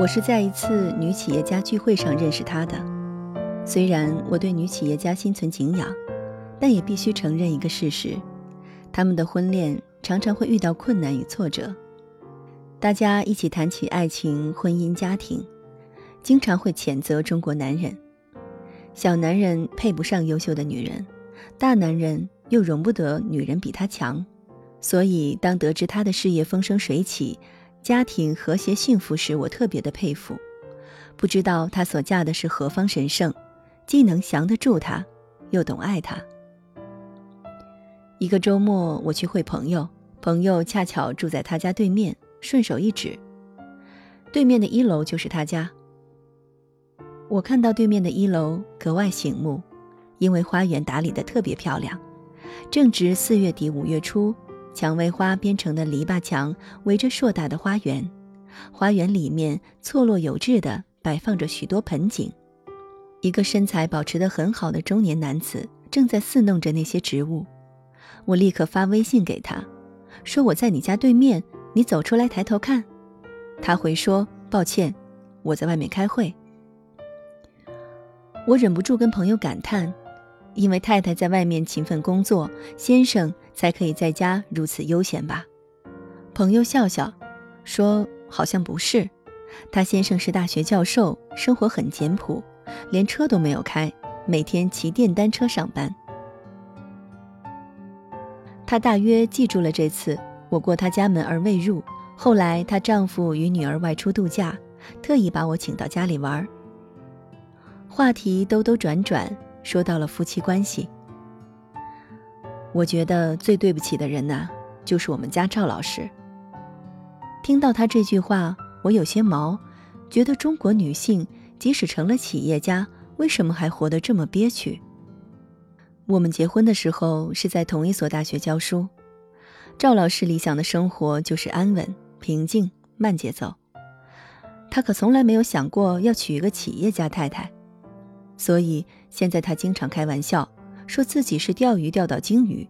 我是在一次女企业家聚会上认识她的。虽然我对女企业家心存敬仰，但也必须承认一个事实：他们的婚恋常常会遇到困难与挫折。大家一起谈起爱情、婚姻、家庭，经常会谴责中国男人：小男人配不上优秀的女人，大男人又容不得女人比他强。所以，当得知他的事业风生水起，家庭和谐幸福时，我特别的佩服。不知道她所嫁的是何方神圣，既能降得住他，又懂爱他。一个周末，我去会朋友，朋友恰巧住在他家对面，顺手一指，对面的一楼就是他家。我看到对面的一楼格外醒目，因为花园打理得特别漂亮，正值四月底五月初。蔷薇花编成的篱笆墙围着硕大的花园，花园里面错落有致地摆放着许多盆景。一个身材保持得很好的中年男子正在侍弄着那些植物。我立刻发微信给他，说我在你家对面，你走出来抬头看。他回说抱歉，我在外面开会。我忍不住跟朋友感叹。因为太太在外面勤奋工作，先生才可以在家如此悠闲吧？朋友笑笑说：“好像不是，他先生是大学教授，生活很简朴，连车都没有开，每天骑电单车上班。她大约记住了这次我过她家门而未入。后来她丈夫与女儿外出度假，特意把我请到家里玩。话题兜兜转转。”说到了夫妻关系，我觉得最对不起的人呐，就是我们家赵老师。听到他这句话，我有些毛，觉得中国女性即使成了企业家，为什么还活得这么憋屈？我们结婚的时候是在同一所大学教书，赵老师理想的生活就是安稳、平静、慢节奏，他可从来没有想过要娶一个企业家太太。所以现在他经常开玩笑，说自己是钓鱼钓到鲸鱼。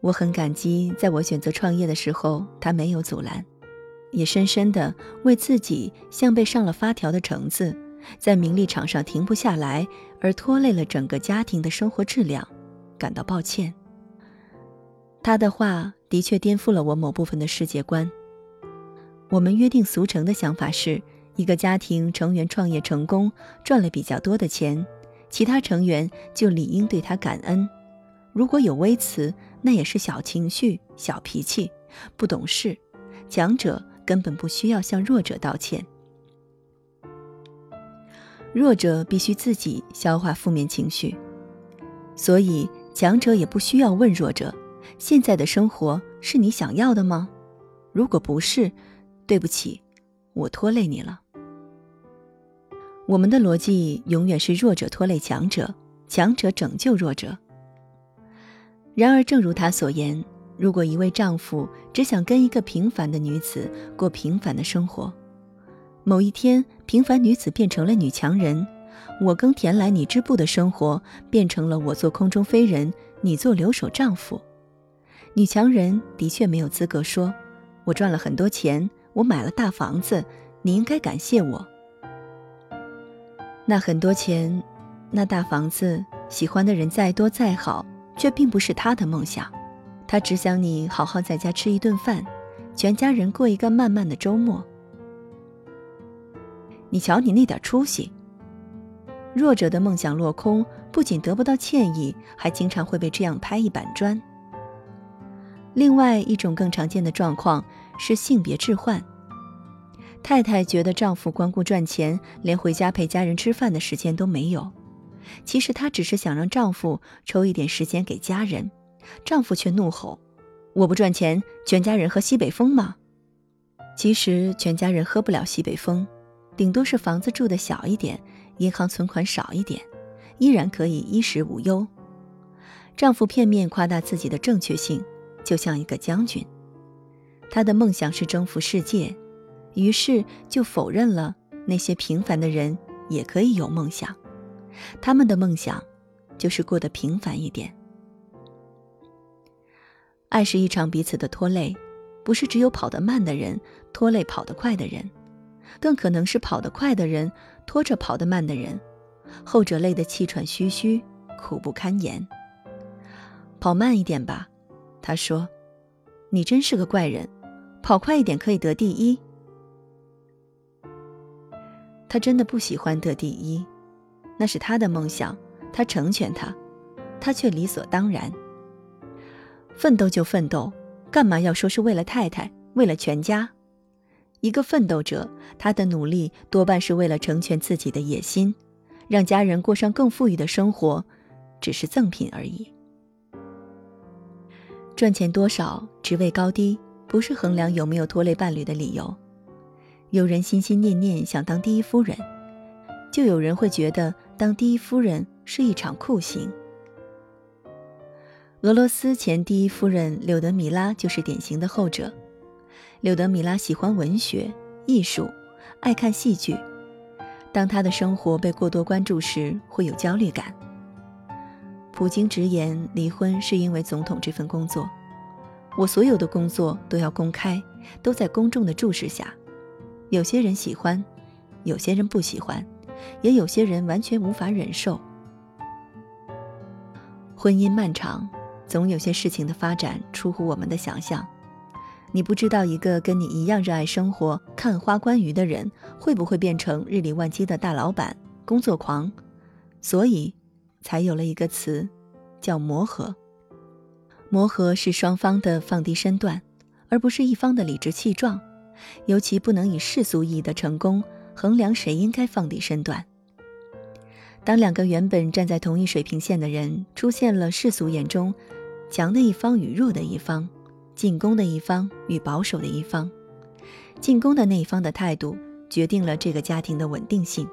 我很感激，在我选择创业的时候，他没有阻拦，也深深的为自己像被上了发条的橙子，在名利场上停不下来而拖累了整个家庭的生活质量，感到抱歉。他的话的确颠覆了我某部分的世界观。我们约定俗成的想法是。一个家庭成员创业成功，赚了比较多的钱，其他成员就理应对他感恩。如果有微词，那也是小情绪、小脾气，不懂事。强者根本不需要向弱者道歉，弱者必须自己消化负面情绪。所以，强者也不需要问弱者：“现在的生活是你想要的吗？”如果不是，对不起，我拖累你了。我们的逻辑永远是弱者拖累强者，强者拯救弱者。然而，正如他所言，如果一位丈夫只想跟一个平凡的女子过平凡的生活，某一天，平凡女子变成了女强人，我耕田来你织布的生活变成了我做空中飞人，你做留守丈夫。女强人的确没有资格说：“我赚了很多钱，我买了大房子，你应该感谢我。”那很多钱，那大房子，喜欢的人再多再好，却并不是他的梦想。他只想你好好在家吃一顿饭，全家人过一个漫漫的周末。你瞧你那点出息！弱者的梦想落空，不仅得不到歉意，还经常会被这样拍一板砖。另外一种更常见的状况是性别置换。太太觉得丈夫光顾赚钱，连回家陪家人吃饭的时间都没有。其实她只是想让丈夫抽一点时间给家人，丈夫却怒吼：“我不赚钱，全家人喝西北风吗？”其实全家人喝不了西北风，顶多是房子住的小一点，银行存款少一点，依然可以衣食无忧。丈夫片面夸大自己的正确性，就像一个将军，他的梦想是征服世界。于是就否认了那些平凡的人也可以有梦想，他们的梦想就是过得平凡一点。爱是一场彼此的拖累，不是只有跑得慢的人拖累跑得快的人。更可能是跑得快的人拖着跑得慢的人，后者累得气喘吁吁，苦不堪言。跑慢一点吧，他说：“你真是个怪人，跑快一点可以得第一。”他真的不喜欢得第一，那是他的梦想，他成全他，他却理所当然。奋斗就奋斗，干嘛要说是为了太太，为了全家？一个奋斗者，他的努力多半是为了成全自己的野心，让家人过上更富裕的生活，只是赠品而已。赚钱多少，职位高低，不是衡量有没有拖累伴侣的理由。有人心心念念想当第一夫人，就有人会觉得当第一夫人是一场酷刑。俄罗斯前第一夫人柳德米拉就是典型的后者。柳德米拉喜欢文学、艺术，爱看戏剧。当她的生活被过多关注时，会有焦虑感。普京直言离婚是因为总统这份工作。我所有的工作都要公开，都在公众的注视下。有些人喜欢，有些人不喜欢，也有些人完全无法忍受。婚姻漫长，总有些事情的发展出乎我们的想象。你不知道一个跟你一样热爱生活、看花观鱼的人，会不会变成日理万机的大老板、工作狂？所以，才有了一个词，叫磨合。磨合是双方的放低身段，而不是一方的理直气壮。尤其不能以世俗意义的成功衡量谁应该放低身段。当两个原本站在同一水平线的人出现了世俗眼中强的一方与弱的一方，进攻的一方与保守的一方，进攻的那一方的态度决定了这个家庭的稳定性。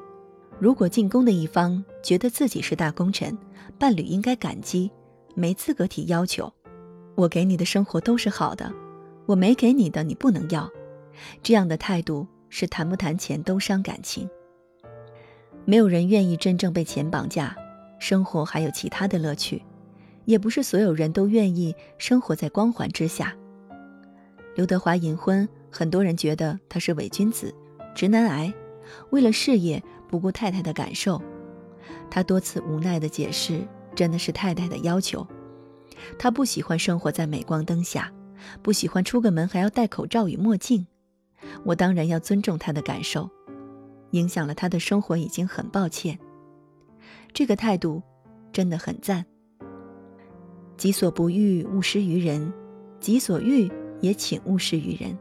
如果进攻的一方觉得自己是大功臣，伴侣应该感激，没资格提要求。我给你的生活都是好的，我没给你的你不能要。这样的态度是谈不谈钱都伤感情。没有人愿意真正被钱绑架，生活还有其他的乐趣，也不是所有人都愿意生活在光环之下。刘德华隐婚，很多人觉得他是伪君子、直男癌，为了事业不顾太太的感受。他多次无奈的解释，真的是太太的要求。他不喜欢生活在镁光灯下，不喜欢出个门还要戴口罩与墨镜。我当然要尊重他的感受，影响了他的生活已经很抱歉。这个态度真的很赞。己所不欲，勿施于人；己所欲，也请勿施于人。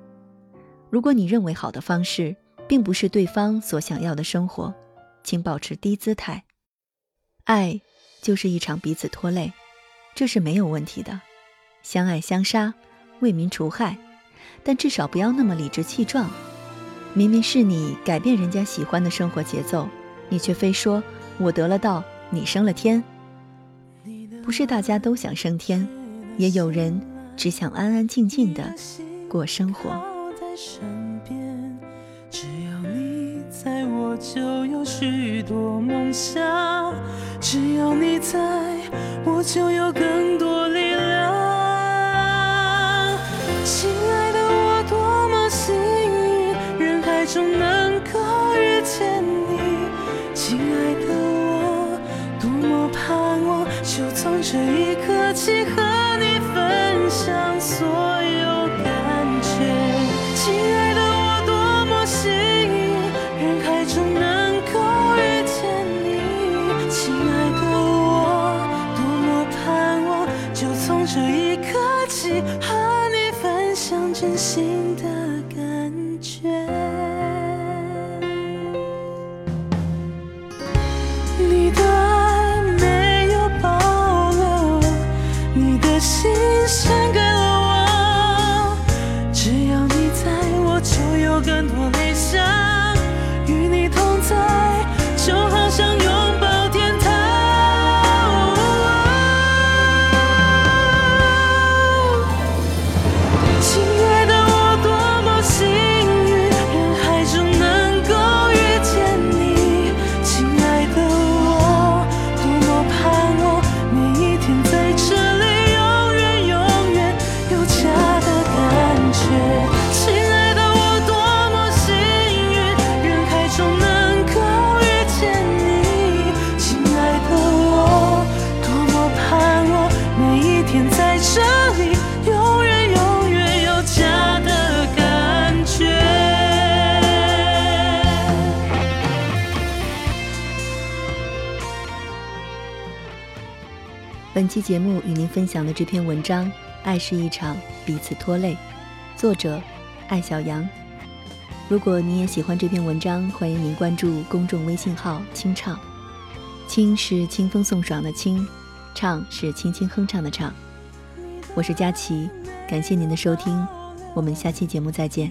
如果你认为好的方式并不是对方所想要的生活，请保持低姿态。爱就是一场彼此拖累，这是没有问题的。相爱相杀，为民除害。但至少不要那么理直气壮。明明是你改变人家喜欢的生活节奏，你却非说我得了道，你升了天。不是大家都想升天，也有人只想安安静静的过生活。只要你在我就有许多梦想，只要你在我就有更多中能够遇见你，亲爱的我，多么盼望，就从这一刻起和你分享所有感觉。亲爱的我，多么幸运，人海中能够遇见你，亲爱的我，多么盼望，就从这一刻本期节目与您分享的这篇文章《爱是一场彼此拖累》，作者艾小羊。如果你也喜欢这篇文章，欢迎您关注公众微信号“清唱”。清是清风送爽的清，唱是轻轻哼唱的唱。我是佳琪，感谢您的收听，我们下期节目再见。